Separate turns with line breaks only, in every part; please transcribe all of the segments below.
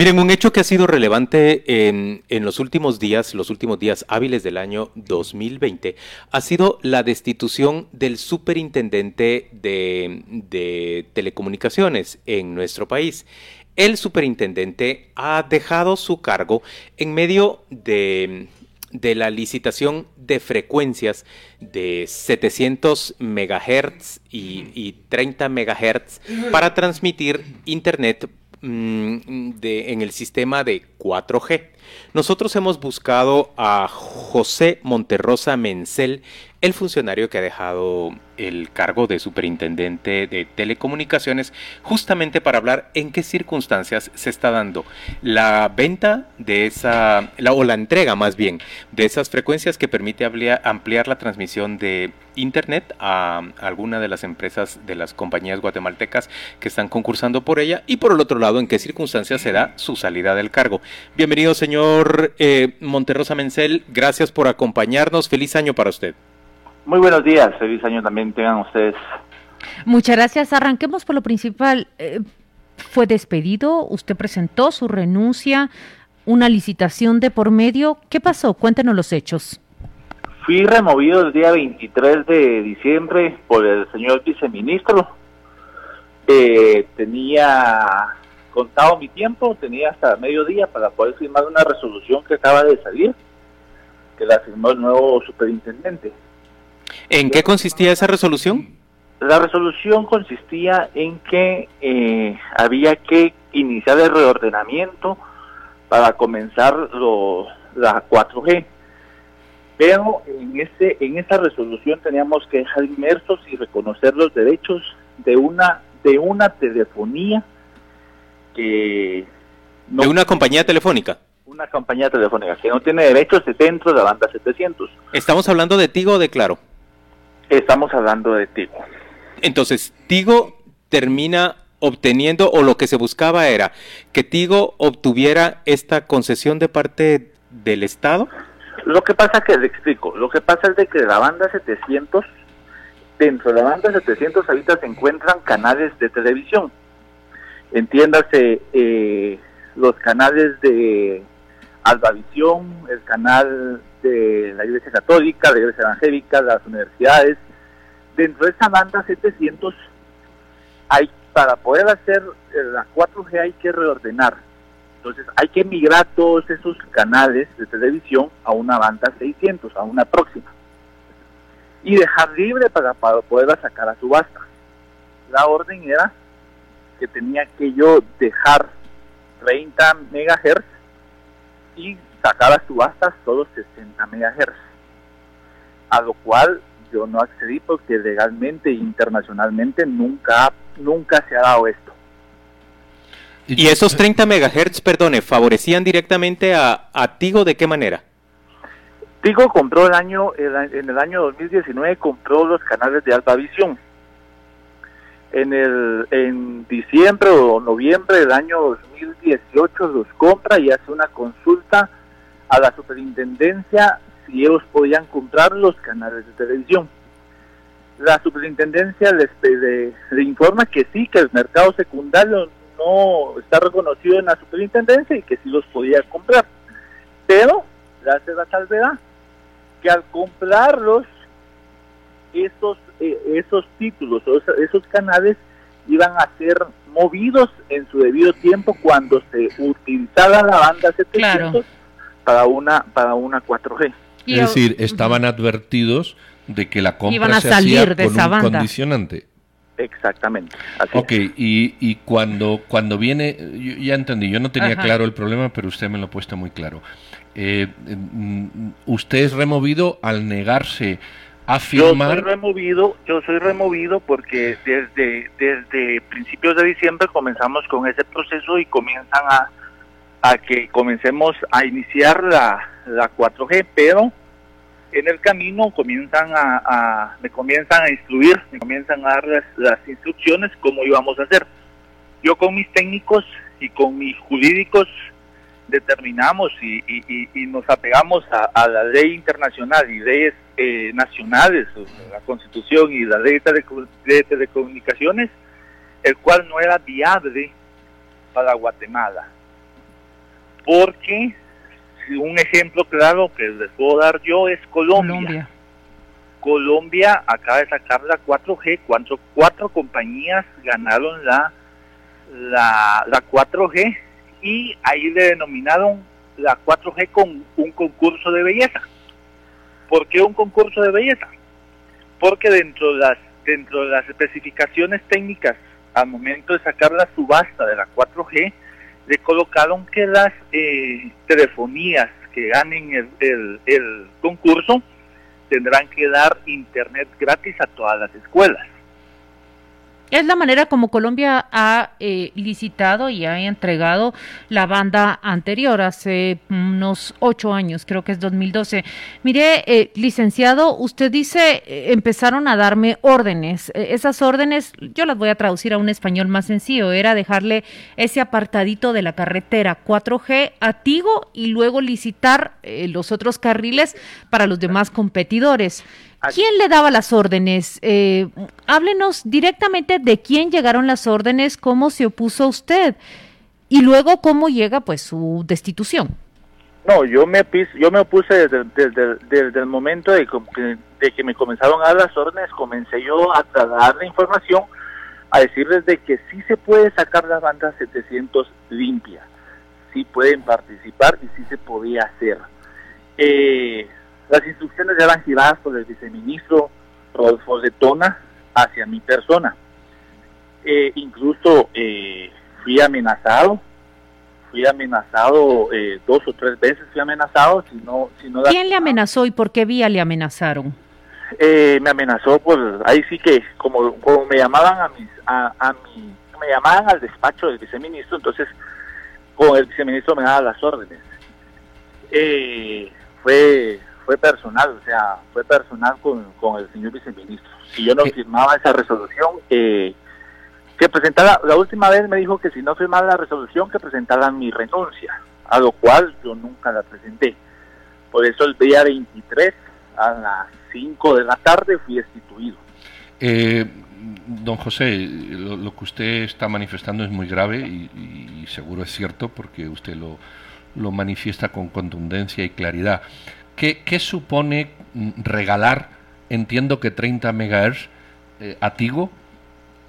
Miren, un hecho que ha sido relevante en, los últimos días, los últimos días hábiles del año 2020, ha sido la destitución del superintendente de, telecomunicaciones en nuestro país. El superintendente ha dejado su cargo en medio de, la licitación de frecuencias de 700 MHz y, y 30 MHz para transmitir Internet de, en el sistema de 4G. Nosotros hemos buscado a José Monterrosa Mencel, el funcionario que ha dejado el cargo de superintendente de telecomunicaciones, justamente para hablar en qué circunstancias se está dando la venta de esa, la, o la entrega más bien, de esas frecuencias que permite ampliar, la transmisión de Internet a alguna de las empresas de las compañías guatemaltecas que están concursando por ella y por el otro lado en qué circunstancias se da su salida del cargo. Bienvenido señor eh, Monterrosa Mencel, gracias por acompañarnos, feliz año para usted.
Muy buenos días, feliz año también tengan ustedes.
Muchas gracias. Arranquemos por lo principal. Eh, fue despedido, usted presentó su renuncia, una licitación de por medio. ¿Qué pasó? Cuéntenos los hechos.
Fui removido el día 23 de diciembre por el señor viceministro. Eh, tenía contado mi tiempo, tenía hasta mediodía para poder firmar una resolución que acaba de salir, que la firmó el nuevo superintendente.
¿En qué consistía esa resolución?
La resolución consistía en que eh, había que iniciar el reordenamiento para comenzar lo, la 4G. Pero en ese en esa resolución teníamos que dejar inmersos y reconocer los derechos de una de una telefonía que
de una compañía telefónica
una compañía telefónica que no tiene derechos dentro de la banda 700.
¿Estamos hablando de Tigo o de Claro?
Estamos hablando de Tigo.
Entonces, Tigo termina obteniendo, o lo que se buscaba era que Tigo obtuviera esta concesión de parte del Estado.
Lo que pasa que le explico, lo que pasa es de que la banda 700, dentro de la banda 700 ahorita se encuentran canales de televisión. Entiéndase, eh, los canales de Albavisión, el canal de la Iglesia Católica, la Iglesia Evangélica, las universidades. Dentro de esa banda 700, hay, para poder hacer la 4G hay que reordenar. Entonces hay que migrar todos esos canales de televisión a una banda 600, a una próxima. Y dejar libre para, para poderla sacar a subasta. La orden era que tenía que yo dejar 30 megahertz y sacar a subastas solo 60 MHz, a lo cual yo no accedí porque legalmente e internacionalmente nunca, nunca se ha dado esto.
¿Y esos 30 MHz, perdone, favorecían directamente a, a Tigo de qué manera?
Tigo compró el año, en el año 2019 compró los canales de alta visión. En, el, en diciembre o noviembre del año 2018 los compra y hace una consulta a la superintendencia si ellos podían comprar los canales de televisión. La superintendencia les le informa que sí, que el mercado secundario no está reconocido en la superintendencia y que sí los podía comprar. Pero le hace la salvedad que al comprarlos, esos, eh, esos títulos o esos canales iban a ser movidos en su debido tiempo cuando se utilizara la banda 700 para una para una 4G.
Es decir, estaban advertidos de que la compra
Iban a
se
salir
hacía
de
con
esa
un
banda.
condicionante.
Exactamente. Así
Ok,
es.
y, y cuando, cuando viene, yo ya entendí, yo no tenía
Ajá.
claro el problema, pero usted me lo ha puesto muy claro. Eh, mm, usted es removido al negarse a
Yo soy
firmar.
removido, yo soy removido porque desde, desde principios de diciembre comenzamos con ese proceso y comienzan a, a que comencemos a iniciar la, la 4G, pero en el camino comienzan a, me comienzan a instruir, me comienzan a dar las, las instrucciones cómo íbamos a hacer. Yo con mis técnicos y con mis jurídicos determinamos y, nos apegamos a, la ley internacional y leyes eh, nacionales, la constitución y la ley de, de telecomunicaciones, el cual no era viable para Guatemala. Porque un ejemplo claro que les puedo dar yo es Colombia.
Colombia.
Colombia acaba de sacar la 4G, cuatro, cuatro compañías ganaron la, la, la 4G y ahí le denominaron la 4G con un concurso de belleza. ¿Por qué un concurso de belleza? Porque dentro de las, dentro de las especificaciones técnicas al momento de sacar la subasta de la 4G, le colocaron que las eh, telefonías que ganen el, concurso tendrán que dar internet gratis a todas las escuelas.
Es la manera como Colombia ha eh, licitado y ha entregado la banda anterior, hace unos ocho años, creo que es 2012. Mire, eh, licenciado, usted dice, eh, empezaron a darme órdenes. Eh, esas órdenes, yo las voy a traducir a un español más sencillo, era dejarle ese apartadito de la carretera 4G a Tigo y luego licitar eh, los otros carriles para los demás competidores. ¿Quién le daba las órdenes? Eh, háblenos directamente de quién llegaron las órdenes, cómo se opuso usted y luego cómo llega pues su destitución.
No, yo me yo me opuse desde, desde- desde el momento de, que- de que me comenzaron a dar las órdenes, comencé yo a trasladar la información, a decirles de que sí se puede sacar la banda 700 limpia, sí pueden participar y sí se podía hacer. Eh, las instrucciones eran giradas por el viceministro Rodolfo Letona hacia mi persona. Eh, incluso eh, fui amenazado, fui amenazado eh, dos o tres veces, fui amenazado, si no, si no la-
¿Quién le amenazó y por qué vía le amenazaron?
eh, me amenazó por ahí sí que como, como me llamaban a mis a, a mi me llamaban al despacho del viceministro entonces con el viceministro me daba las órdenes eh, fue fue personal o sea fue personal con, con el señor viceministro si yo no firmaba esa resolución eh, que presentara la última vez me dijo que si no firmaba la resolución que presentara mi renuncia a lo cual yo nunca la presenté por eso el día 23 a las 5 de la tarde fui destituido.
Eh, don José, lo, lo que usted está manifestando es muy grave y, y seguro es cierto porque usted lo, lo manifiesta con contundencia y claridad. ¿Qué, qué supone mm, regalar, entiendo que 30 megahertz eh, a Tigo,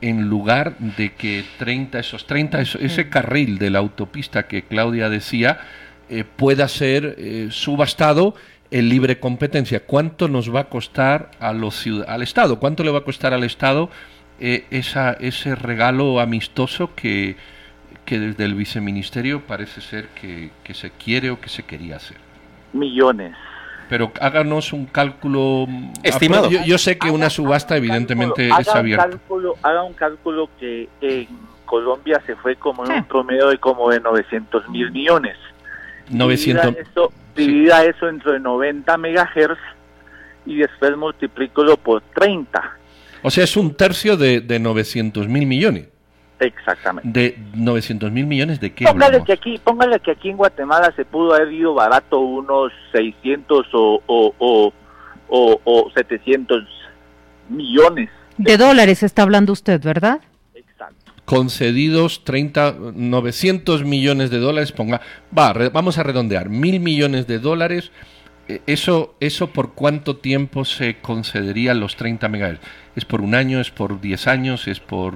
en lugar de que 30, esos 30, eso- ese carril de la autopista que Claudia decía, eh, pueda ser eh, subastado en libre competencia. ¿Cuánto nos va a costar a los al Estado? ¿Cuánto le va a costar al Estado eh, esa, ese regalo amistoso que, que desde el viceministerio parece ser que, que se quiere o que se quería hacer?
Millones.
Pero háganos un cálculo mm,
Estimado.
Yo, yo sé que
Haga-
una subasta
haga un
evidentemente
cálculo,
es
haga un
abierta.
cálculo- haga un cálculo que en Colombia se fue como en
Sí.
un promedio de como de 900 mil millones.
900.
Divida eso,
sí.
divida eso entre 90 megahertz y después multiplícalo por 30.
O sea, es un tercio de, de 900 mil millones.
Exactamente.
¿De 900 mil millones de qué
Póngale
hablamos?
que aquí, póngale que aquí en Guatemala se pudo haber ido barato unos 600 o, o, o, o, o 700 millones.
De dólares está hablando usted, ¿verdad?
Exacto.
concedidos 30, 900 millones de dólares, ponga, va, re- vamos a redondear, mil millones de dólares, eh, eso, eso por cuánto tiempo se concedería los 30 megahertz, es por un año, es por 10 años, es por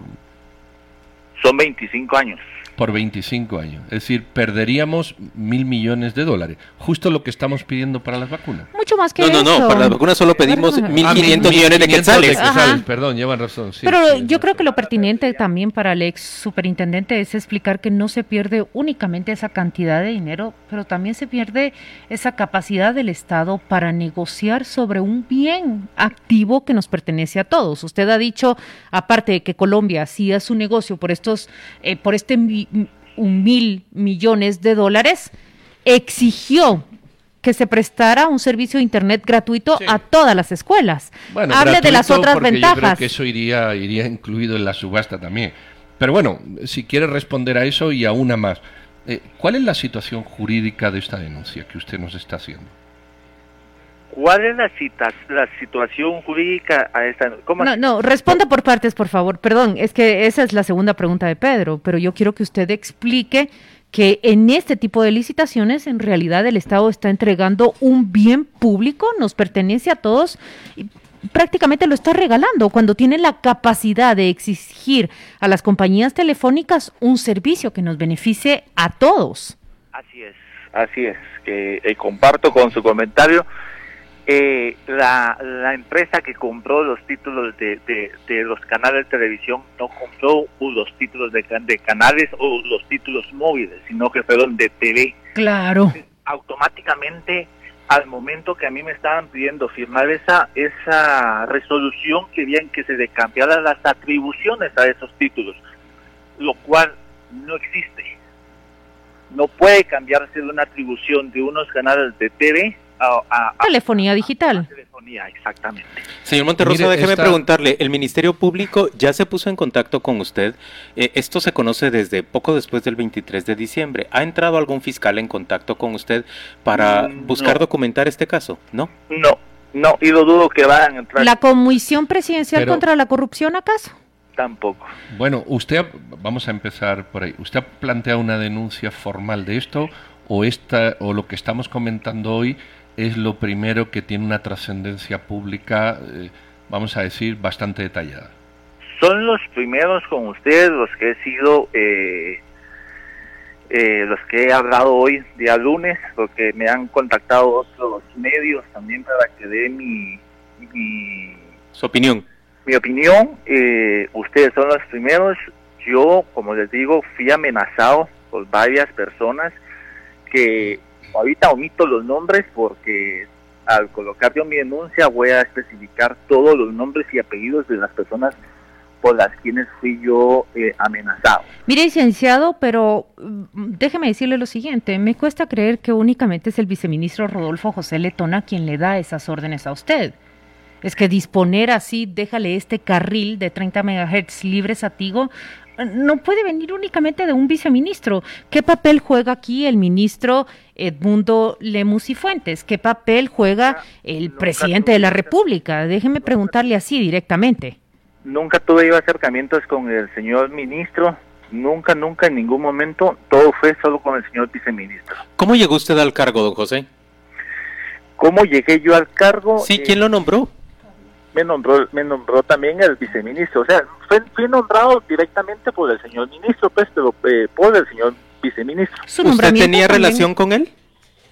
Son 25 años.
Por 25 años. Es decir, perderíamos mil millones de dólares. Justo lo que estamos pidiendo para las vacunas.
Mucho más que
no,
eso.
No, no, para las vacunas solo pedimos
Ajá.
1.500 millones de quetzales.
Ajá.
Perdón, llevan razón. sí,
Pero
sí,
yo
no
creo que lo pertinente también para el ex superintendente es explicar que no se pierde únicamente esa cantidad de dinero, pero también se pierde esa capacidad del Estado para negociar sobre un bien activo que nos pertenece a todos. Usted ha dicho, aparte de que Colombia hacía su negocio por estos, eh, por este un mil millones de dólares, exigió que se prestara un servicio de internet gratuito
Sí.
a todas las escuelas.
Bueno,
Hable de las otras
porque Yo creo
ventajas.
que eso iría, iría incluido en la subasta también. Pero bueno, si quiere responder a eso y a una más. eh, ¿Cuál es la situación jurídica de esta denuncia que usted nos está haciendo?
¿Cuál es la, cita, la situación jurídica a esta? ¿Cómo
No, no, responda por partes, por favor. Perdón, es que esa es la segunda pregunta de Pedro, pero yo quiero que usted explique que en este tipo de licitaciones en realidad el Estado está entregando un bien público, nos pertenece a todos y prácticamente lo está regalando cuando tiene la capacidad de exigir a las compañías telefónicas un servicio que nos beneficie a todos.
Así es, así es, que eh, comparto con su comentario. Eh, la, la empresa que compró los títulos de, de, de los canales de televisión no compró los títulos de, can- de canales o los títulos móviles, sino que fueron de TV.
Claro.
Automáticamente, al momento que a mí me estaban pidiendo firmar esa, esa resolución, querían que se cambiaran las atribuciones a esos títulos, lo cual no existe no puede cambiarse de una atribución de unos canales de TV a, a- a-
Telefonía
a
digital.
telefonía, exactamente.
Señor Monterroso,
Mire,
déjeme
esta-
preguntarle, ¿el Ministerio Público ya se puso en contacto con usted? Eh, esto se conoce desde poco después del 23 de diciembre. ¿Ha entrado algún fiscal en contacto con usted para
Mm,
buscar documentar este caso? ¿No?
No, no, y lo dudo que vayan a entrar
¿La Comisión Presidencial
Pero-
contra la Corrupción acaso?
tampoco.
Bueno, usted, vamos a empezar por ahí. ¿Usted ha planteado una denuncia formal de esto o, esta, o lo que estamos comentando hoy es lo primero que tiene una trascendencia pública, eh, vamos a decir, bastante detallada?
Son los primeros con ustedes los que he sido, eh, eh, los que he hablado hoy, día lunes, porque me han contactado otros medios también para que dé mi, mi
Su opinión.
mi opinión, eh, ustedes son los primeros. Yo, como les digo, fui amenazado por varias personas que ahorita omito los nombres porque al colocar yo mi denuncia voy a especificar todos los nombres y apellidos de las personas por las quienes fui yo eh, amenazado.
Mire, licenciado, pero mm, déjeme decirle lo siguiente, me cuesta creer que únicamente es el viceministro Rodolfo José Letona quien le da esas órdenes a usted. Es que disponer así, déjale este carril de 30 megahertz libres a no puede venir únicamente de un viceministro. ¿Qué papel juega aquí el ministro Edmundo Lemus y Fuentes? ¿Qué papel juega el
Nunca
presidente de la República? Déjeme preguntarle así directamente.
Nunca tuve yo acercamientos con el señor ministro, nunca, nunca, en ningún momento, todo fue solo con el señor viceministro.
¿Cómo llegó usted al cargo, don José?
¿Cómo llegué yo al cargo?
Sí,
Eh,
¿quién lo nombró?
Me nombró me nombró también el viceministro. O sea fue, fui nombrado directamente por el señor ministro pues pero eh, por el señor viceministro.
Su
¿Usted tenía
también-
relación con él?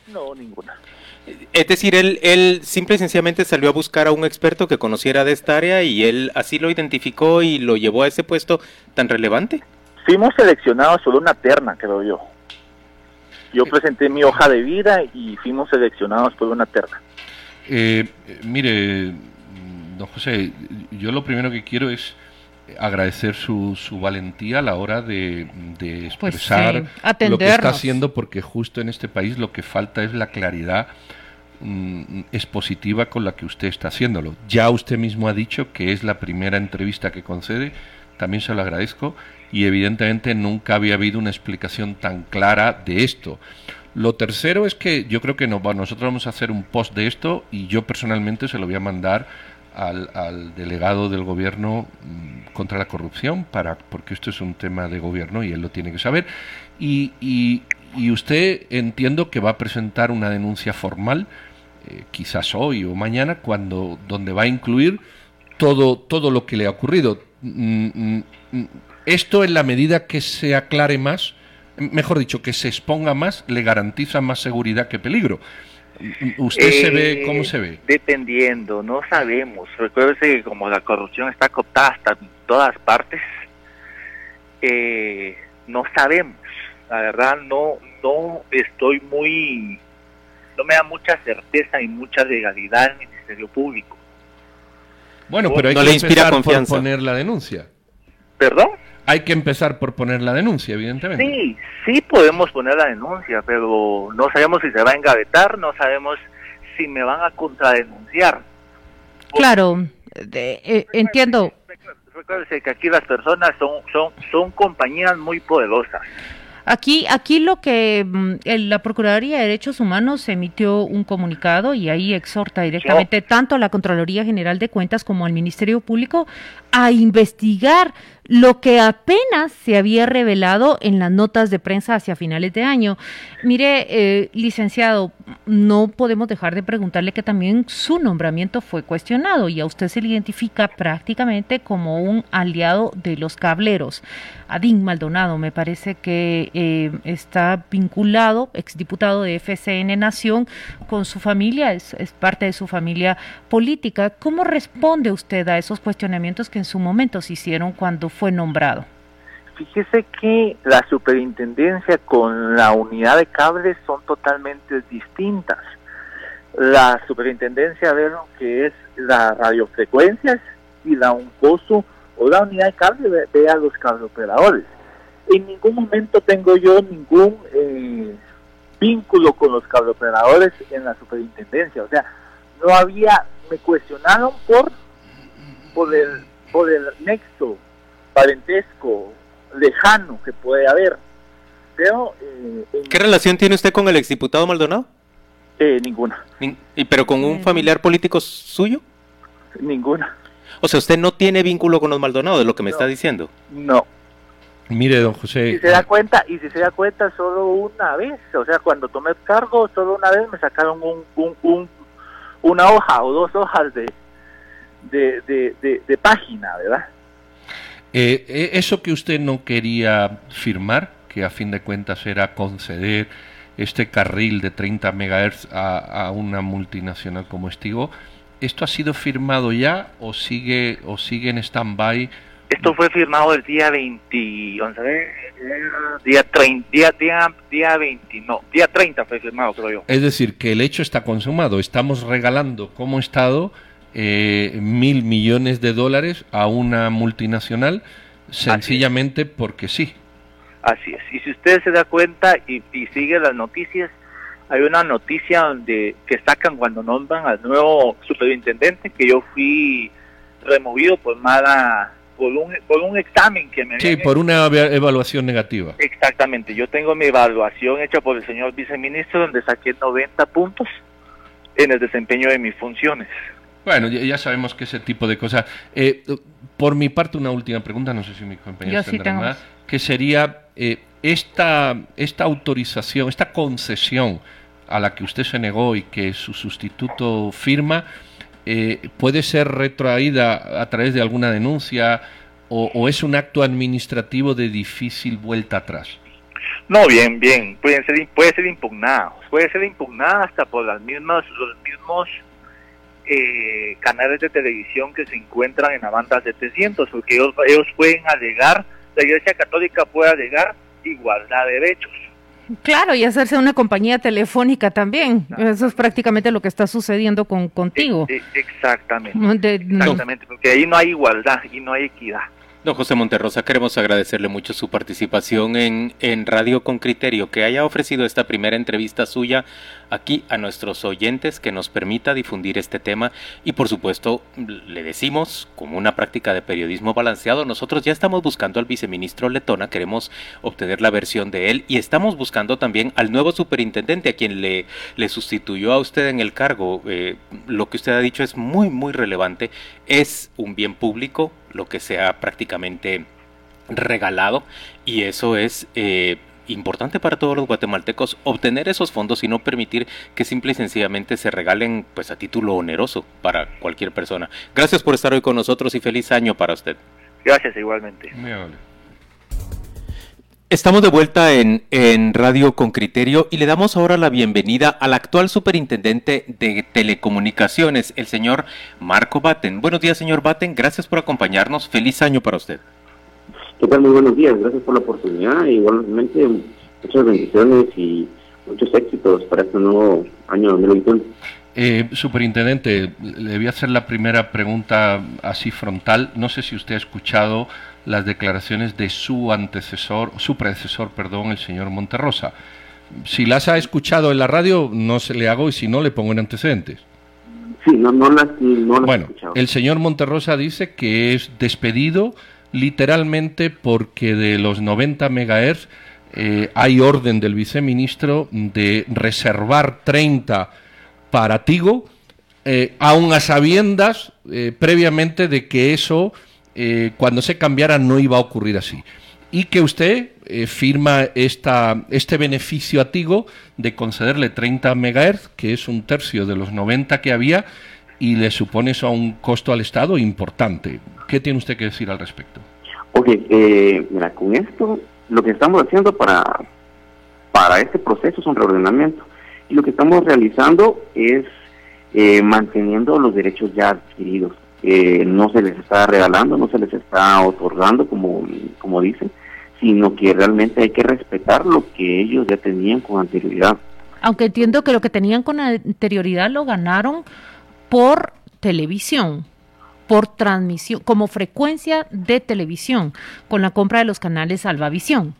no ninguna.
Es decir, él, él simple y sencillamente salió a buscar a un experto que conociera de esta área y él así lo identificó y lo llevó a ese puesto tan relevante.
fuimos seleccionados por una terna creo yo. Yo presenté mi hoja de vida y fuimos seleccionados por una terna.
Eh, eh, mire, don José, yo lo primero que quiero es agradecer su, su valentía a la hora de, de
Pues
expresar
sí,
lo que está haciendo, porque justo en este país lo que falta es la claridad mm, expositiva con la que usted está haciéndolo. Ya usted mismo ha dicho que es la primera entrevista que concede, también se lo agradezco, y evidentemente nunca había habido una explicación tan clara de esto. Lo tercero es que yo creo que no, va- nosotros vamos a hacer un post de esto y yo personalmente se lo voy a mandar al, al delegado del gobierno mm, contra la corrupción, para, porque esto es un tema de gobierno y él lo tiene que saber. Y, y- usted entiendo que va a presentar una denuncia formal, eh, quizás hoy o mañana, cuando, donde va a incluir todo, todo lo que le ha ocurrido. mm, mm, esto en la medida que se aclare más, mejor dicho, que se exponga más, le garantiza más seguridad que peligro. ¿Usted se ve cómo se ve?
Dependiendo, no sabemos. Recuérdese que como la corrupción está cooptada hasta todas partes, eh, no sabemos. La verdad, no, no estoy muy, no me da mucha certeza y mucha legalidad el Ministerio Público.
Bueno, pero hay
no
que
le inspira confianza.
por poner la denuncia.
¿Perdón?
Hay que empezar por poner la denuncia, evidentemente.
Sí, sí podemos poner la denuncia, pero no sabemos si se va a engavetar, no sabemos si me van a contradenunciar.
Claro, de- eh, entiendo.
Recuérdese que aquí las personas son, son, son compañías muy poderosas.
Aquí, aquí lo que mm, el- la Procuraduría de Derechos Humanos emitió un comunicado y ahí exhorta directamente tanto a la Contraloría General de Cuentas como al Ministerio Público a investigar lo que apenas se había revelado en las notas de prensa hacia finales de año. Mire, eh, licenciado, no podemos dejar de preguntarle que también su nombramiento fue cuestionado y a usted se le identifica prácticamente como un aliado de los cableros. Adín Maldonado me parece que eh, está vinculado, exdiputado de FCN Nación, con su familia, es, es parte de su familia política. ¿Cómo responde usted a esos cuestionamientos que en su momento se hicieron cuando fue nombrado?
Fíjese que la superintendencia con la unidad de cables son totalmente distintas. La superintendencia ve lo que es las radiofrecuencias y la UNCOSU o la unidad de cable ve, a los cableoperadores. En ningún momento tengo yo ningún eh, vínculo con los cableoperadores en la superintendencia. O sea, no había, me cuestionaron por, por, el, por el nexo parentesco lejano que puede haber. Pero eh, en-
¿Qué relación tiene usted con el exdiputado Maldonado?
eh, ninguna,
Nin- ¿Y pero con un familiar político suyo?
ninguna,
O sea, usted no tiene vínculo con los Maldonado, de lo que me
No.
está diciendo.
no.
Mire, don
Si
José,
se da cuenta, y si se da cuenta solo una vez, o sea, cuando tomé el cargo, solo una vez me sacaron un, un, un- una hoja o dos hojas de, de, de, de- de página, ¿verdad?
Eh, eh, eso que usted no quería firmar, que a fin de cuentas era conceder este carril de 30 MHz a, a una multinacional como Estigo, ¿esto ha sido firmado ya o sigue, o sigue en stand-by?
Esto fue firmado el día 20, vamos a ver, eh, día 30, día, día, día 20, no, día 30 fue firmado, creo yo.
Es decir, que el hecho está consumado. Estamos regalando como Estado eh, mil millones de dólares a una multinacional sencillamente porque sí.
Así es. Y si usted se da cuenta y, y sigue las noticias, hay una noticia donde que sacan cuando nombran al nuevo superintendente que yo fui removido por mala por un por un examen que me
Sí, por una eva- evaluación negativa.
Exactamente, yo tengo mi evaluación hecha por el señor viceministro donde saqué 90 puntos en el desempeño de mis funciones.
Bueno, ya, ya sabemos que ese tipo de cosas. Eh, por mi parte, una última pregunta, no sé si mis compañeros
Yo sí
tendrán más, que sería eh, esta, esta autorización, esta concesión a la que usted se negó y que su sustituto firma, eh, puede ser retrotraída a través de alguna denuncia o, o es un acto administrativo de difícil vuelta atrás.
No, bien, bien, pueden ser puede ser impugnada, puede ser impugnada hasta por las mismas los mismos eh, canales de televisión que se encuentran en la banda 700, porque ellos, ellos pueden alegar, la Iglesia Católica puede alegar igualdad de derechos.
Claro, y hacerse una compañía telefónica también. Eso es prácticamente lo que está sucediendo con contigo.
E- e- exactamente,
no.
exactamente, porque ahí no hay igualdad y no hay equidad.
Don José Monterrosa, queremos agradecerle mucho su participación en, en Radio con Criterio, que haya ofrecido esta primera entrevista suya aquí a nuestros oyentes, que nos permita difundir este tema y por supuesto le decimos, como una práctica de periodismo balanceado, nosotros ya estamos buscando al viceministro Letona, queremos obtener la versión de él y estamos buscando también al nuevo superintendente a quien le, le sustituyó a usted en el cargo. Eh, lo que usted ha dicho es muy, muy relevante, es un bien público, lo que se ha prácticamente regalado y eso es eh, importante para todos los guatemaltecos obtener esos fondos y no permitir que simple y sencillamente se regalen pues a título oneroso para cualquier persona. Gracias por estar hoy con nosotros y feliz año para usted.
Gracias igualmente.
Estamos de vuelta en, en, Radio con Criterio y le damos ahora la bienvenida al actual superintendente de telecomunicaciones, el señor Marco Batten. Buenos días, señor Batten. Gracias por acompañarnos. Feliz año para usted.
¿Qué tal? Muy buenos días. Gracias por la oportunidad. Igualmente, muchas bendiciones y muchos éxitos para este nuevo año 2021.
Eh, superintendente, le voy a hacer la primera pregunta así frontal. No sé si usted ha escuchado las declaraciones de su antecesor, su predecesor, perdón, el señor Monterrosa. Si las ha escuchado en la radio, no se le hago y si no, le pongo en antecedentes.
Sí, no, no las, no las
bueno,
he escuchado.
el señor Monterrosa dice que es despedido literalmente porque de los 90 megahertz eh, hay orden del viceministro de reservar 30 para Tigo, eh, aun a sabiendas eh, previamente de que eso, eh, cuando se cambiara, no iba a ocurrir así. Y que usted eh, firma esta, este beneficio a Tigo de concederle 30 MHz, que es un tercio de los 90 que había, y le supone eso a un costo al Estado importante. ¿Qué tiene usted que decir al respecto?
Ok, eh, mira, con esto, lo que estamos haciendo para, para este proceso es un reordenamiento. Y lo que estamos realizando es eh, manteniendo los derechos ya adquiridos. Eh, no se les está regalando, no se les está otorgando, como, como dicen, sino que realmente hay que respetar lo que ellos ya tenían con anterioridad.
Aunque entiendo que lo que tenían con anterioridad lo ganaron por televisión, por transmisión, como frecuencia de televisión, con la compra de los canales Salvavisión.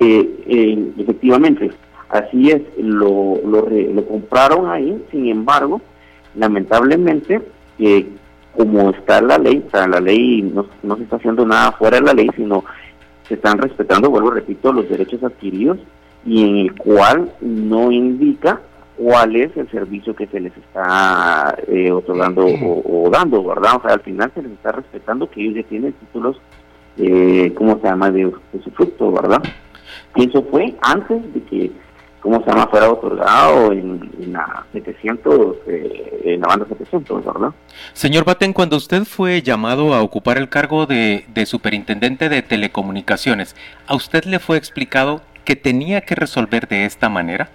Eh, eh, efectivamente, así es, lo, lo, lo compraron ahí, sin embargo, lamentablemente, eh, como está la ley, o sea, la ley no, no se está haciendo nada fuera de la ley, sino se están respetando, vuelvo, repito, los derechos adquiridos y en el cual no indica cuál es el servicio que se les está eh, otorgando o, o dando, ¿verdad? O sea, al final se les está respetando que ellos ya tienen títulos, eh, ¿cómo se llama?, de, de su fruto, ¿verdad? Y eso fue antes de que, ¿cómo se llama?, fuera otorgado en, en la 700, eh, en la banda 700, ¿verdad?
Señor Batten, cuando usted fue llamado a ocupar el cargo de, de superintendente de telecomunicaciones, ¿a usted le fue explicado que tenía que resolver de esta manera?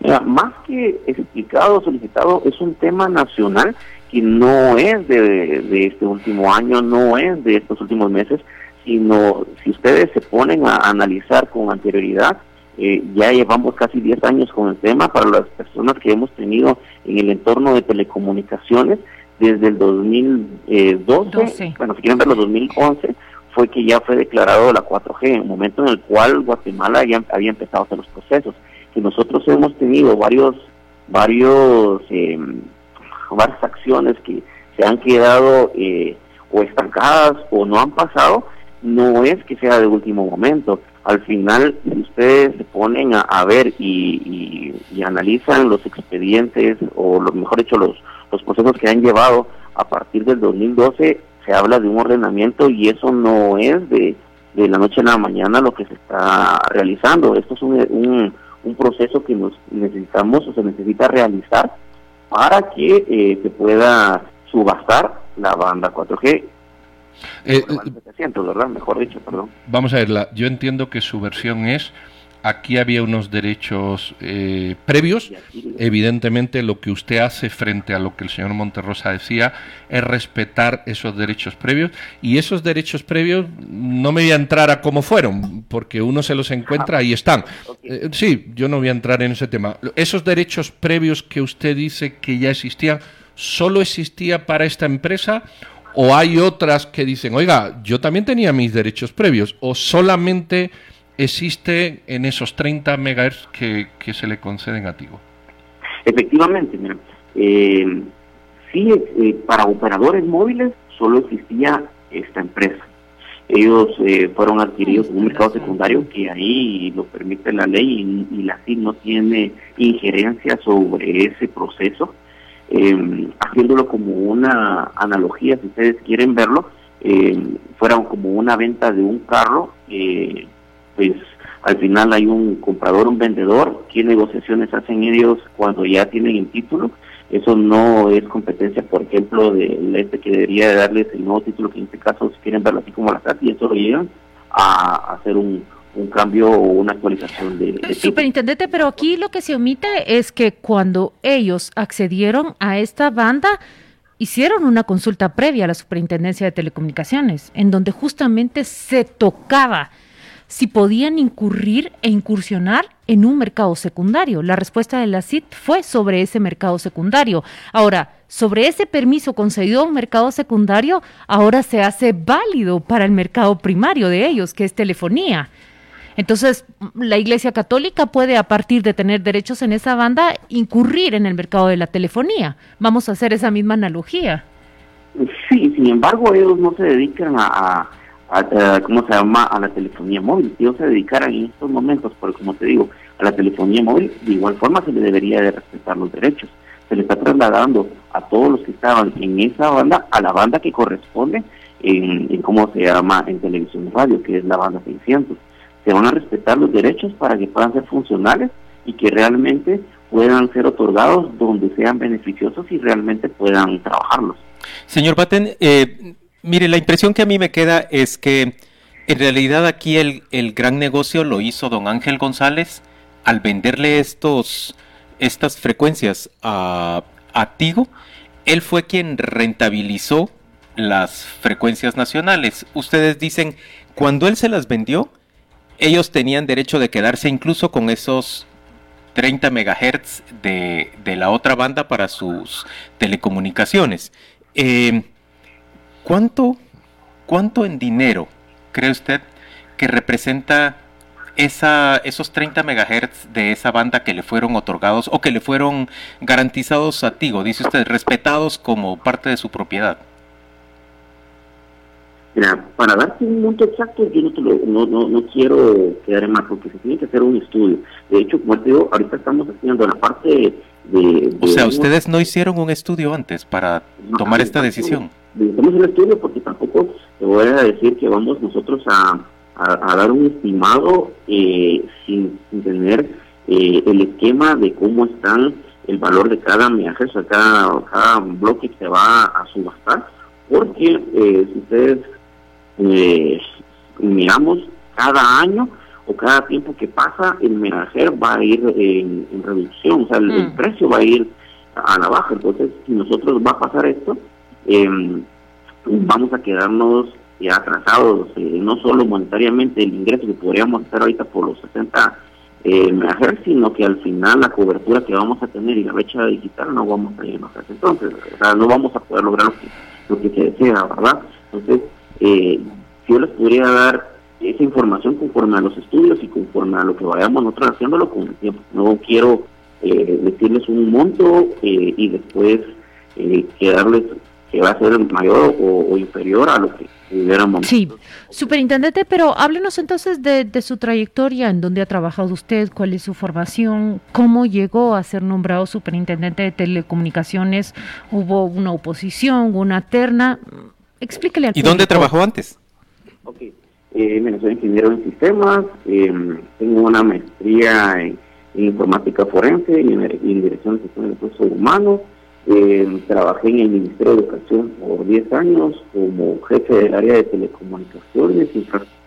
Mira, más que explicado, solicitado, es un tema nacional que no es de, de este último año, no es de estos últimos meses, sino si ustedes se ponen a analizar con anterioridad, eh, ya llevamos casi 10 años con el tema para las personas que hemos tenido en el entorno de telecomunicaciones desde el 2012,
Doce.
bueno, si quieren verlo, 2011, fue que ya fue declarado la 4G, un momento en el cual Guatemala ya había empezado a hacer los procesos que nosotros hemos tenido varios varios eh, varias acciones que se han quedado eh, o estancadas o no han pasado no es que sea de último momento al final si ustedes se ponen a, a ver y, y, y analizan los expedientes o lo mejor dicho los los procesos que han llevado a partir del 2012 se habla de un ordenamiento y eso no es de, de la noche a la mañana lo que se está realizando esto es un, un un proceso que nos necesitamos o se necesita realizar para que eh, se pueda subastar la banda 4G.
Eh,
la banda 700, ¿verdad? Mejor dicho, perdón.
Vamos a verla. Yo entiendo que su versión es aquí había unos derechos eh, previos. Evidentemente, lo que usted hace frente a lo que el señor Monterrosa decía es respetar esos derechos previos. Y esos derechos previos no me voy a entrar a cómo fueron, porque uno se los encuentra y están. Eh, sí, yo no voy a entrar en ese tema. Esos derechos previos que usted dice que ya existían, ¿solo existía para esta empresa? ¿O hay otras que dicen, oiga, yo también tenía mis derechos previos? ¿O solamente existe en esos 30 megahertz que, que se le conceden a Tigo?
Efectivamente, mira, eh, sí, eh, para operadores móviles solo existía esta empresa. Ellos eh, fueron adquiridos en un mercado secundario que ahí lo permite la ley y, y la CIN no tiene injerencia sobre ese proceso. Eh, haciéndolo como una analogía, si ustedes quieren verlo, eh, fuera como una venta de un carro, eh, pues al final hay un comprador, un vendedor, qué negociaciones hacen ellos cuando ya tienen el título, Eso no es competencia, por ejemplo, del este que debería darles el nuevo título, que en este caso, si quieren verlo así como la CAT, y eso lo llevan a hacer un, cambio o una actualización de, de
Superintendente, pero aquí lo que se omite es que cuando ellos accedieron a esta banda, hicieron una consulta previa a la Superintendencia de Telecomunicaciones, en donde justamente se tocaba si podían incurrir e incursionar en un mercado secundario. La respuesta de la CIT fue sobre ese mercado secundario. Ahora, sobre ese permiso concedido a un mercado secundario, ahora se hace válido para el mercado primario de ellos, que es telefonía. Entonces, la Iglesia Católica puede, a partir de tener derechos en esa banda, incurrir en el mercado de la telefonía. Vamos a hacer esa misma analogía.
Sí, sin embargo, ellos no se dedican a ¿cómo se llama?, a la telefonía móvil. Si ellos se dedicaran en estos momentos, porque como te digo, a la telefonía móvil, de igual forma se le debería de respetar los derechos. Se le está trasladando a todos los que estaban en esa banda, a la banda que corresponde en, ¿cómo se llama?, en televisión y radio, que es la banda 600. Se van a respetar los derechos para que puedan ser funcionales y que realmente puedan ser otorgados donde sean beneficiosos y realmente puedan trabajarlos.
Señor Baten, eh, Mire, la impresión que a mí me queda es que en realidad aquí el, gran negocio lo hizo don Ángel González al venderle estos, estas frecuencias a, a Tigo. Él fue quien rentabilizó las frecuencias nacionales. Ustedes dicen, cuando él se las vendió, ellos tenían derecho de quedarse incluso con esos 30 megahertz de, de la otra banda para sus telecomunicaciones. Eh, ¿Cuánto, cuánto en dinero cree usted que representa esa, esos 30 megahertz de esa banda que le fueron otorgados o que le fueron garantizados a Tigo, dice usted, respetados como parte de su propiedad?
Mira, para darte un monto exacto, yo no, no, no, quiero quedar en más, porque se tiene que hacer un estudio. De hecho, como te digo, ahorita estamos haciendo la parte de...
o sea, ustedes no hicieron un estudio antes para tomar esta decisión
hicimos el estudio porque tampoco te voy a decir que vamos nosotros a, a, dar un estimado eh, sin, tener eh, el esquema de cómo están el valor de cada viaje, o sea, cada, cada bloque que se va a subastar, porque eh, si ustedes miramos cada año o cada tiempo que pasa, el menajer va a ir en, reducción, o sea, el, mm. precio va a ir a la baja. Entonces, si nosotros va a pasar esto, eh, vamos a quedarnos ya atrasados, eh, no solo monetariamente el ingreso que podríamos hacer ahorita por los 60 eh, sino que al final la cobertura que vamos a tener y la brecha digital no vamos a llegar entonces, o sea, no vamos a poder lograr lo que, se desea, ¿verdad? Entonces, eh, yo les podría dar esa información conforme a los estudios y conforme a lo que vayamos nosotros haciéndolo con tiempo. No quiero eh, decirles un monto eh, y después quedarles que va a ser mayor o, inferior a lo que hubiéramos.
Sí, superintendente, pero háblenos entonces de, su trayectoria, en dónde ha trabajado usted, cuál es su formación, cómo llegó a ser nombrado superintendente de telecomunicaciones, hubo una oposición, una terna, explíquele al
¿Y dónde trabajó antes?
Ok, eh, soy ingeniero en sistemas, em, tengo una maestría en, informática forense y en, dirección de sistemas de recursos humanos, eh, trabajé en el Ministerio de Educación por 10 años como jefe del área de telecomunicaciones,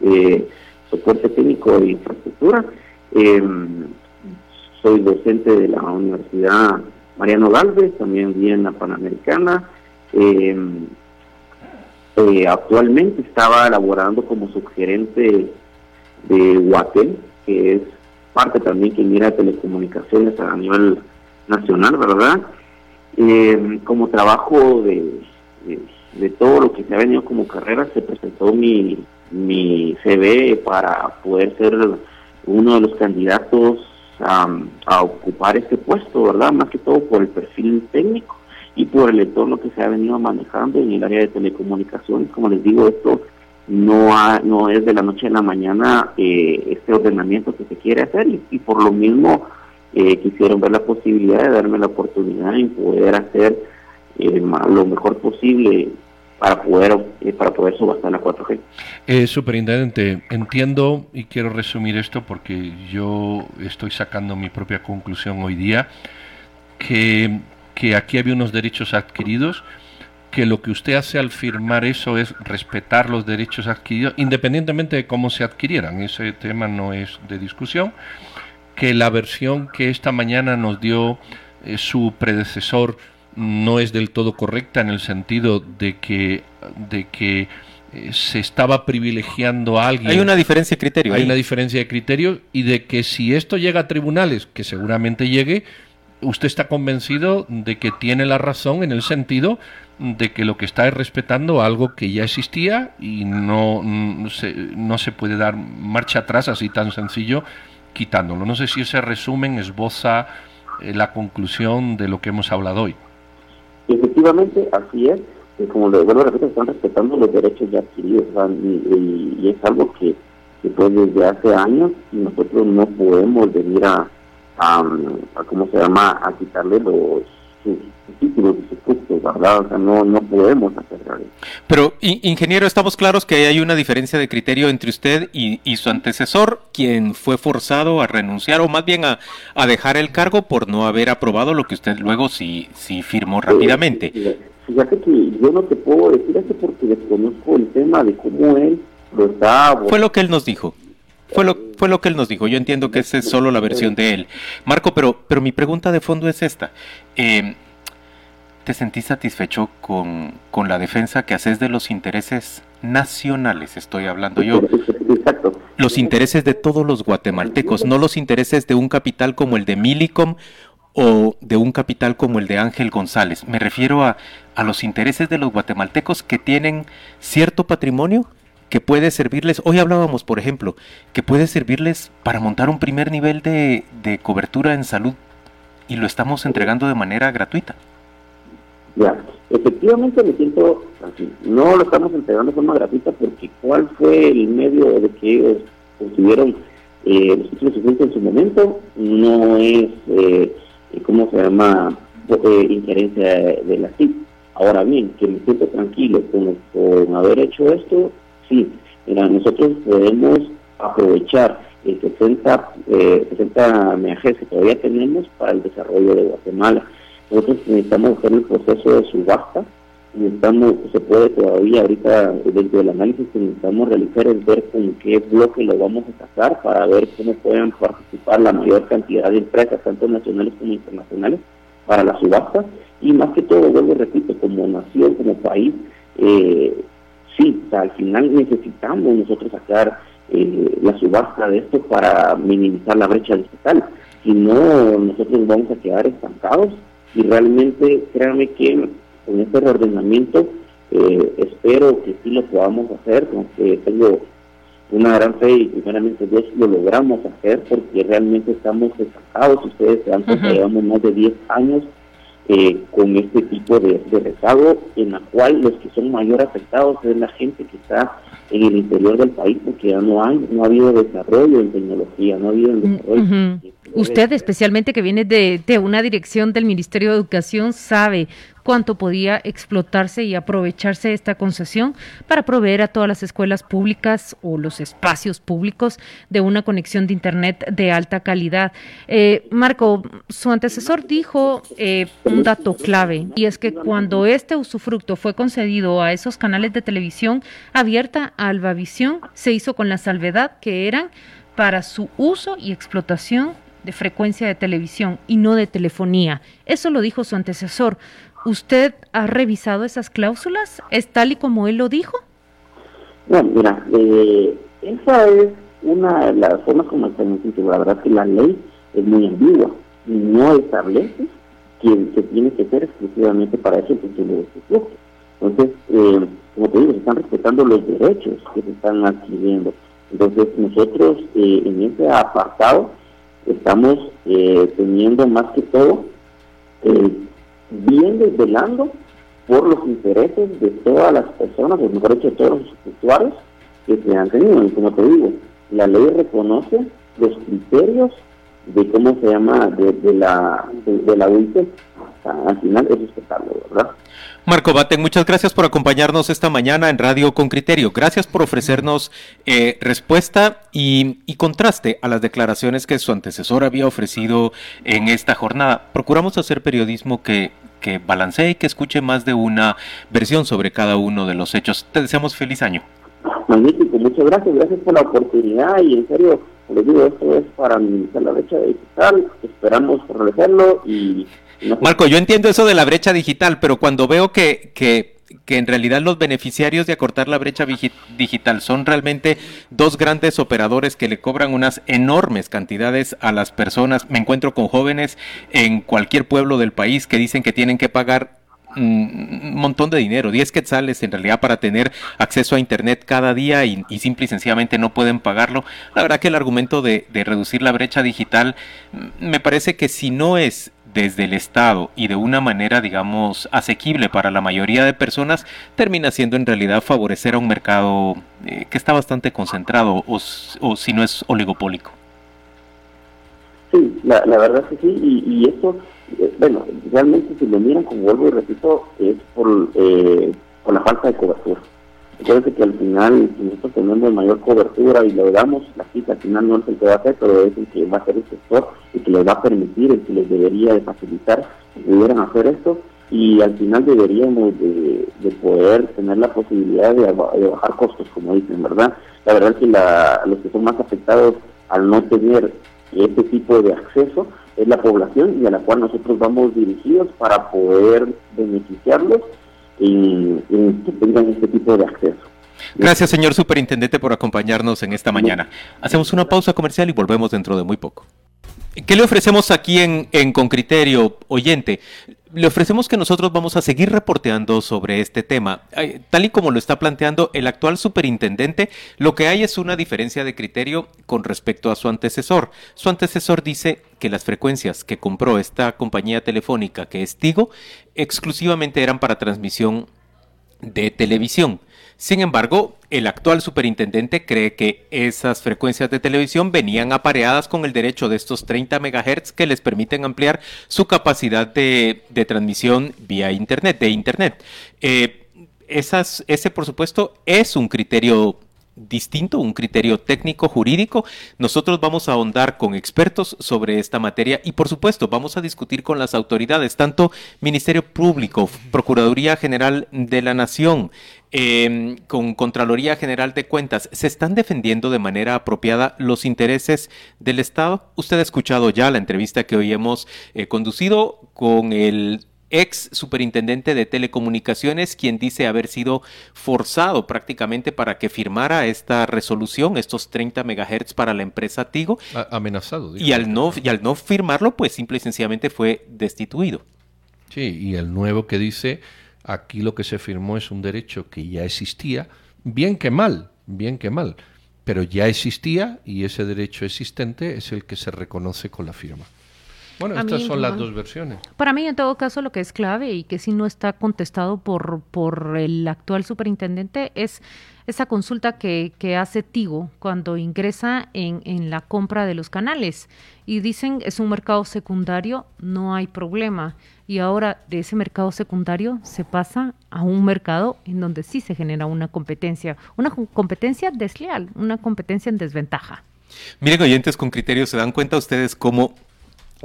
eh, soporte técnico de infraestructura. Em, soy docente de la Universidad Mariano Galvez, también vi en la Panamericana. Eh, actualmente estaba elaborando como subgerente de Huatel, que es parte también que mira telecomunicaciones a nivel nacional, ¿verdad? Eh, como trabajo de, de, todo lo que se ha venido como carrera, se presentó mi, mi CV para poder ser uno de los candidatos a, a, ocupar este puesto, ¿verdad? Más que todo por el perfil técnico y por el entorno que se ha venido manejando en el área de telecomunicaciones. Como les digo, esto no, ha, no es de la noche a la mañana eh, este ordenamiento que se quiere hacer y por lo mismo eh, quisieron ver la posibilidad de darme la oportunidad y poder hacer eh, lo mejor posible para poder para poder subastar la 4G.
Eh, superintendente, entiendo y quiero resumir esto porque yo estoy sacando mi propia conclusión hoy día que que aquí había unos derechos adquiridos, que lo que usted hace al firmar eso es respetar los derechos adquiridos, independientemente de cómo se adquirieran. Ese tema no es de discusión. Que la versión que esta mañana nos dio eh, su predecesor no es del todo correcta en el sentido de que, de que eh, se estaba privilegiando a alguien.
Hay una diferencia de criterio.
Hay una diferencia de criterio y de que si esto llega a tribunales, que seguramente llegue, usted está convencido de que tiene la razón en el sentido de que lo que está es respetando algo que ya existía y no, no, se, no se puede dar marcha atrás así tan sencillo quitándolo. No sé si ese resumen esboza eh, la conclusión de lo que hemos hablado hoy.
Efectivamente, así es. como le vuelvo a repetir, están respetando los derechos ya adquiridos y, es algo que, que pues desde hace años y nosotros no podemos venir a, a, ¿cómo se llama?, a quitarle los sus, títulos y sus ¿verdad? O sea, no, no podemos hacer eso.
Pero, ingeniero, estamos claros que hay una diferencia de criterio entre usted y, y, su antecesor, quien fue forzado a renunciar o más bien a, a, dejar el cargo por no haber aprobado lo que usted luego sí, sí firmó rápidamente.
fíjate que yo no te puedo decir eso porque desconozco el tema de cómo él lo está...
Fue lo que él nos dijo. Fue lo, fue lo que él nos dijo. Yo entiendo que esa es solo la versión de él. Marco, pero, pero mi pregunta de fondo es esta. Eh, ¿Te sentís satisfecho con, con, la defensa que haces de los intereses nacionales? Estoy hablando yo. Los intereses de todos los guatemaltecos, no los intereses de un capital como el de Milicom o de un capital como el de Ángel González. Me refiero a, a los intereses de los guatemaltecos que tienen cierto patrimonio que puede servirles, hoy hablábamos, por ejemplo, que puede servirles para montar un primer nivel de, cobertura en salud y lo estamos entregando de manera gratuita.
Ya, efectivamente me siento así. No lo estamos entregando de forma gratuita porque ¿cuál fue el medio de que ellos consiguieron eh, los títulos en su momento? No es, eh, ¿cómo se llama? Eh, injerencia de, la CIP. Ahora bien, que me siento tranquilo con, con haber hecho esto, Sí, mira, nosotros podemos aprovechar el 60, eh, 60 MHz que todavía tenemos para el desarrollo de Guatemala. Nosotros necesitamos hacer el proceso de subasta, necesitamos, se puede todavía ahorita dentro del análisis que necesitamos realizar es ver con qué bloque lo vamos a sacar para ver cómo pueden participar la mayor cantidad de empresas, tanto nacionales como internacionales, para la subasta. Y más que todo, vuelvo repito, como nación, como país, eh, sí, al final necesitamos nosotros sacar eh, la subasta de esto para minimizar la brecha digital. Si no, nosotros vamos a quedar estancados y realmente créanme que con este reordenamiento eh, espero que sí lo podamos hacer, que tengo una gran fe y primeramente Dios lo logramos hacer porque realmente estamos estancados. Ustedes se dan cuenta, llevamos más de 10 años eh, con este tipo de, de, rezago, en la cual los que son mayor afectados es la gente que está en el interior del país, porque ya no hay, no ha habido desarrollo en tecnología, no ha habido desarrollo.
Usted, especialmente que viene de, de una dirección del Ministerio de Educación, sabe cuánto podía explotarse y aprovecharse esta concesión para proveer a todas las escuelas públicas o los espacios públicos de una conexión de Internet de alta calidad. Eh, Marco, su antecesor dijo eh, un dato clave y es que cuando este usufructo fue concedido a esos canales de televisión abierta a Albavisión, se hizo con la salvedad que eran para su uso y explotación de frecuencia de televisión y no de telefonía. Eso lo dijo su antecesor. ¿Usted ha revisado esas cláusulas? ¿Es tal y como él lo dijo?
Bueno, mira, eh, esa es una de las formas como está en La verdad que la ley es muy ambigua y no establece que, que tiene que ser exclusivamente para eso el título de Entonces, eh, como te digo, se están respetando los derechos que se están adquiriendo. Entonces, nosotros eh, en ese apartado estamos eh, teniendo más que todo bien desvelando por los intereses de todas las personas, o mejor dicho, de todos los usuarios que se han tenido. Y como te digo, la ley reconoce los criterios de cómo se llama, de, la de, la. Al final es respetarlo, ¿verdad?
Marco Baten, muchas gracias por acompañarnos esta mañana en Radio con Criterio. Gracias por ofrecernos eh, respuesta y, y, contraste a las declaraciones que su antecesor había ofrecido en esta jornada. Procuramos hacer periodismo que que balancee y que escuche más de una versión sobre cada uno de los hechos. Te deseamos feliz año.
Magnífico, muchas gracias, gracias por la oportunidad y en serio, les digo, esto es para minimizar la brecha digital, esperamos realizarlo y...
Marco, yo entiendo eso de la brecha digital, pero cuando veo que, que, en realidad los beneficiarios de acortar la brecha digital son realmente dos grandes operadores que le cobran unas enormes cantidades a las personas, me encuentro con jóvenes en cualquier pueblo del país que dicen que tienen que pagar un montón de dinero, 10 quetzales en realidad para tener acceso a Internet cada día y, simple y sencillamente no pueden pagarlo. La verdad que el argumento de, reducir la brecha digital mm, me parece que si no es desde el Estado y de una manera, digamos, asequible para la mayoría de personas, termina siendo en realidad favorecer a un mercado eh, que está bastante concentrado o, si no es oligopólico.
Sí, la, verdad es que sí, y, y esto eh, bueno, realmente si lo miran, como vuelvo y repito, es por, eh, por la falta de cobertura. Recuerden que al final, nosotros tenemos mayor cobertura y lo damos, la cita al final no es el que va a hacer, pero es el que va a hacer el sector y que les va a permitir, el que les debería de facilitar que pudieran hacer esto y al final deberíamos de, poder tener la posibilidad de, bajar costos, como dicen, ¿verdad? La verdad es que la, los que son más afectados al no tener este tipo de acceso es la población y a la cual nosotros vamos dirigidos para poder beneficiarlos y, que tengan este tipo de acceso.
Gracias, señor superintendente, por acompañarnos en esta mañana. Hacemos una pausa comercial y volvemos dentro de muy poco. ¿Qué le ofrecemos aquí en, en Con Criterio, oyente? Le ofrecemos que nosotros vamos a seguir reporteando sobre este tema. Tal y como lo está planteando el actual superintendente, lo que hay es una diferencia de criterio con respecto a su antecesor. Su antecesor dice que las frecuencias que compró esta compañía telefónica, que es Tigo, exclusivamente eran para transmisión de televisión. Sin embargo, el actual superintendente cree que esas frecuencias de televisión venían apareadas con el derecho de estos 30 MHz que les permiten ampliar su capacidad de, transmisión vía Internet, de Internet. Eh, ese, por supuesto, es un criterio distinto, un criterio técnico jurídico. Nosotros vamos a ahondar con expertos sobre esta materia y por supuesto vamos a discutir con las autoridades, tanto Ministerio Público, Procuraduría General de la Nación, em, con Contraloría General de Cuentas, ¿se están defendiendo de manera apropiada los intereses del Estado? Usted ha escuchado ya la entrevista que hoy hemos eh, conducido con el ex superintendente de telecomunicaciones, quien dice haber sido forzado prácticamente para que firmara esta resolución, estos 30 megahertz para la empresa Tigo.
amenazado.
Y al, no, y al no firmarlo, pues simple y sencillamente fue destituido.
Sí, y el nuevo que dice, aquí lo que se firmó es un derecho que ya existía, bien que mal, bien que mal, pero ya existía y ese derecho existente es el que se reconoce con la firma. Bueno, estas son las dos versiones.
Para mí, en todo caso, lo que es clave y que si no está contestado por, por el actual superintendente es esa consulta que, que hace Tigo cuando ingresa en, en la compra de los canales. Y dicen, es un mercado secundario, no hay problema. Y ahora de ese mercado secundario se pasa a un mercado en donde sí se genera una competencia, una competencia desleal, una competencia en desventaja.
Miren, oyentes con criterios, ¿se dan cuenta ustedes cómo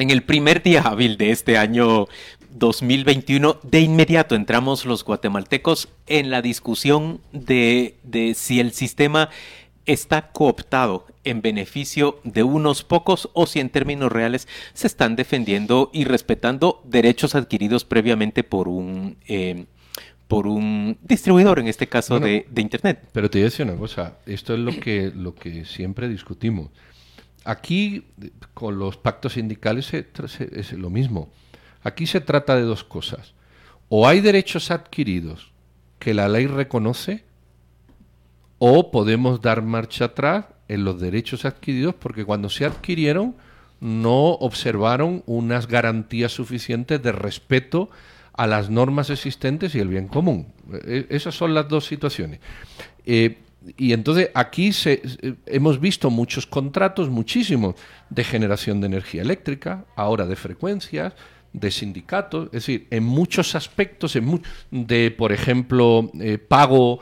en el primer día hábil de este año 2021, de inmediato entramos los guatemaltecos en la discusión de, si el sistema está cooptado en beneficio de unos pocos o si en términos reales se están defendiendo y respetando derechos adquiridos previamente por un... Eh, por un distribuidor, en este caso de, de, Internet.
Pero te voy a decir una cosa, esto es lo que, lo que siempre discutimos. Aquí, con los pactos sindicales, es lo mismo. Aquí se trata de dos cosas. O hay derechos adquiridos que la ley reconoce, o podemos dar marcha atrás en los derechos adquiridos porque cuando se adquirieron no observaron unas garantías suficientes de respeto a las normas existentes y el bien común. E, esas son las dos situaciones. Eh, y entonces aquí se, hemos visto muchos contratos, muchísimos, de generación de energía eléctrica, ahora de frecuencias, de sindicatos, es decir, en muchos aspectos, en de, por ejemplo, eh, pago,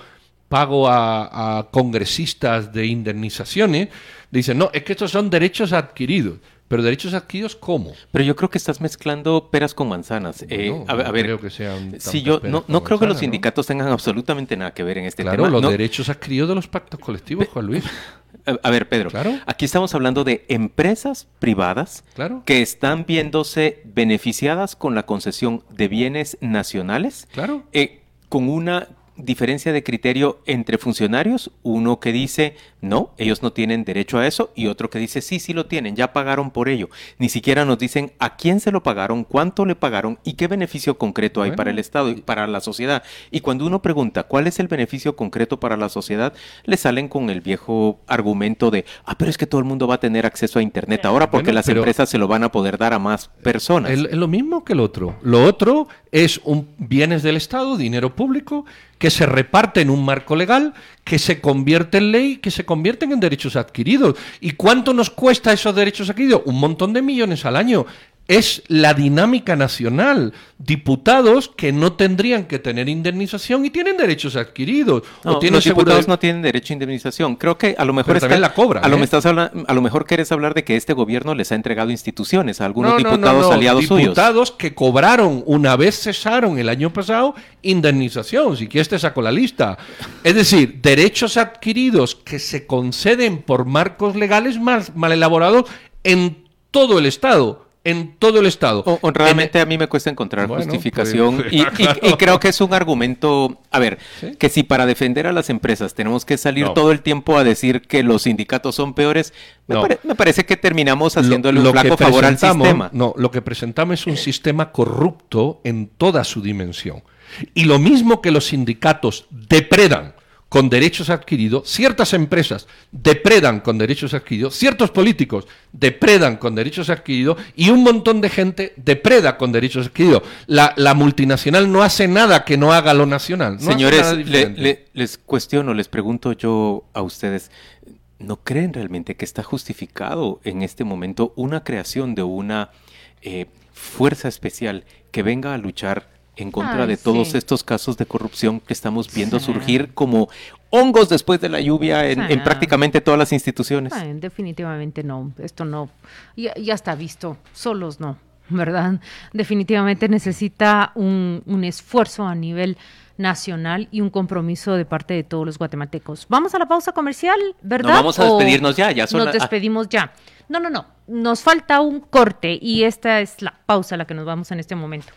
pago a, congresistas de indemnizaciones, dicen, no, es que estos son derechos adquiridos. Pero derechos adquiridos, ¿cómo?
Pero yo creo que estás mezclando peras con manzanas. Eh,
Bueno,
a, ver- a
no
ver,
creo que sean
si yo no, no creo que los
¿no?
sindicatos tengan absolutamente nada que ver en este
Claro,
tema.
los
No-
derechos adquiridos de los pactos colectivos, Juan Luis.
a, a ver, Pedro,
Claro.
aquí estamos hablando de empresas privadas
Claro.
que están viéndose beneficiadas con la concesión de bienes nacionales
Claro.
eh, con una diferencia de criterio entre funcionarios, uno que dice no, ellos no tienen derecho a eso y otro que dice sí, sí lo tienen, ya pagaron por ello. Ni siquiera nos dicen a quién se lo pagaron, cuánto le pagaron y qué beneficio concreto hay
Bueno.
para el Estado y para la sociedad. Y cuando uno pregunta cuál es el beneficio concreto para la sociedad, le salen con el viejo argumento de, ah, pero es que todo el mundo va a tener acceso a Internet ahora porque
Bueno,
las empresas se lo van a poder dar a más personas.
Es lo mismo que el otro. Lo otro es un bienes del Estado, dinero público, que se reparte en un marco legal, que se convierte en ley, que se convierten en derechos adquiridos. ¿Y cuánto nos cuesta esos derechos adquiridos? Un montón de millones al año. Es la dinámica nacional. Diputados que no tendrían que tener indemnización y tienen derechos adquiridos.
No,
o tienen
los diputados
de-
no tienen derecho a indemnización. Creo que a lo mejor
también la cobran,
a lo,
¿eh?
estás a lo mejor quieres hablar de que este gobierno les ha entregado instituciones a algunos
No, no, no,
diputados
no,
aliados suyos.
Diputados que cobraron una vez cesaron el año pasado indemnización. Si quieres te saco la lista. Es decir, derechos adquiridos que se conceden por marcos legales mal, mal elaborados en todo el Estado. En todo el Estado.
Honradamente a mí me cuesta encontrar
Bueno,
justificación
pues,
y, y-
claro.
y creo que es un argumento, a ver,
¿Sí?
que si para defender a las empresas tenemos que salir
No.
todo el tiempo a decir que los sindicatos son peores, me,
No.
pare- me parece que terminamos haciéndole un
lo que
flaco favor al sistema.
No, lo que presentamos es un sistema corrupto en toda su dimensión. Y lo mismo que los sindicatos depredan con derechos adquiridos, ciertas empresas depredan con derechos adquiridos, ciertos políticos depredan con derechos adquiridos y un montón de gente depreda con derechos adquiridos. La, la multinacional no hace nada que no haga lo nacional. no
Señores, le- le- les cuestiono, les pregunto yo a ustedes, ¿no creen realmente que está justificado en este momento una creación de una eh, fuerza especial que venga a luchar en contra
Ay,
de todos
sí.
estos casos de corrupción que estamos viendo
Sí.
surgir como hongos después de la lluvia en, en prácticamente todas las instituciones?
Definitivamente no, esto no, ya, ya está visto, solos no, ¿verdad? Definitivamente necesita un, un esfuerzo a nivel nacional y un compromiso de parte de todos los guatemaltecos. Vamos a la pausa comercial, ¿verdad?
No, vamos a
¿O
despedirnos ya, ya son
Nos
la-
despedimos ya. No, no, no, nos falta un corte y esta es la pausa a la que nos vamos en este momento.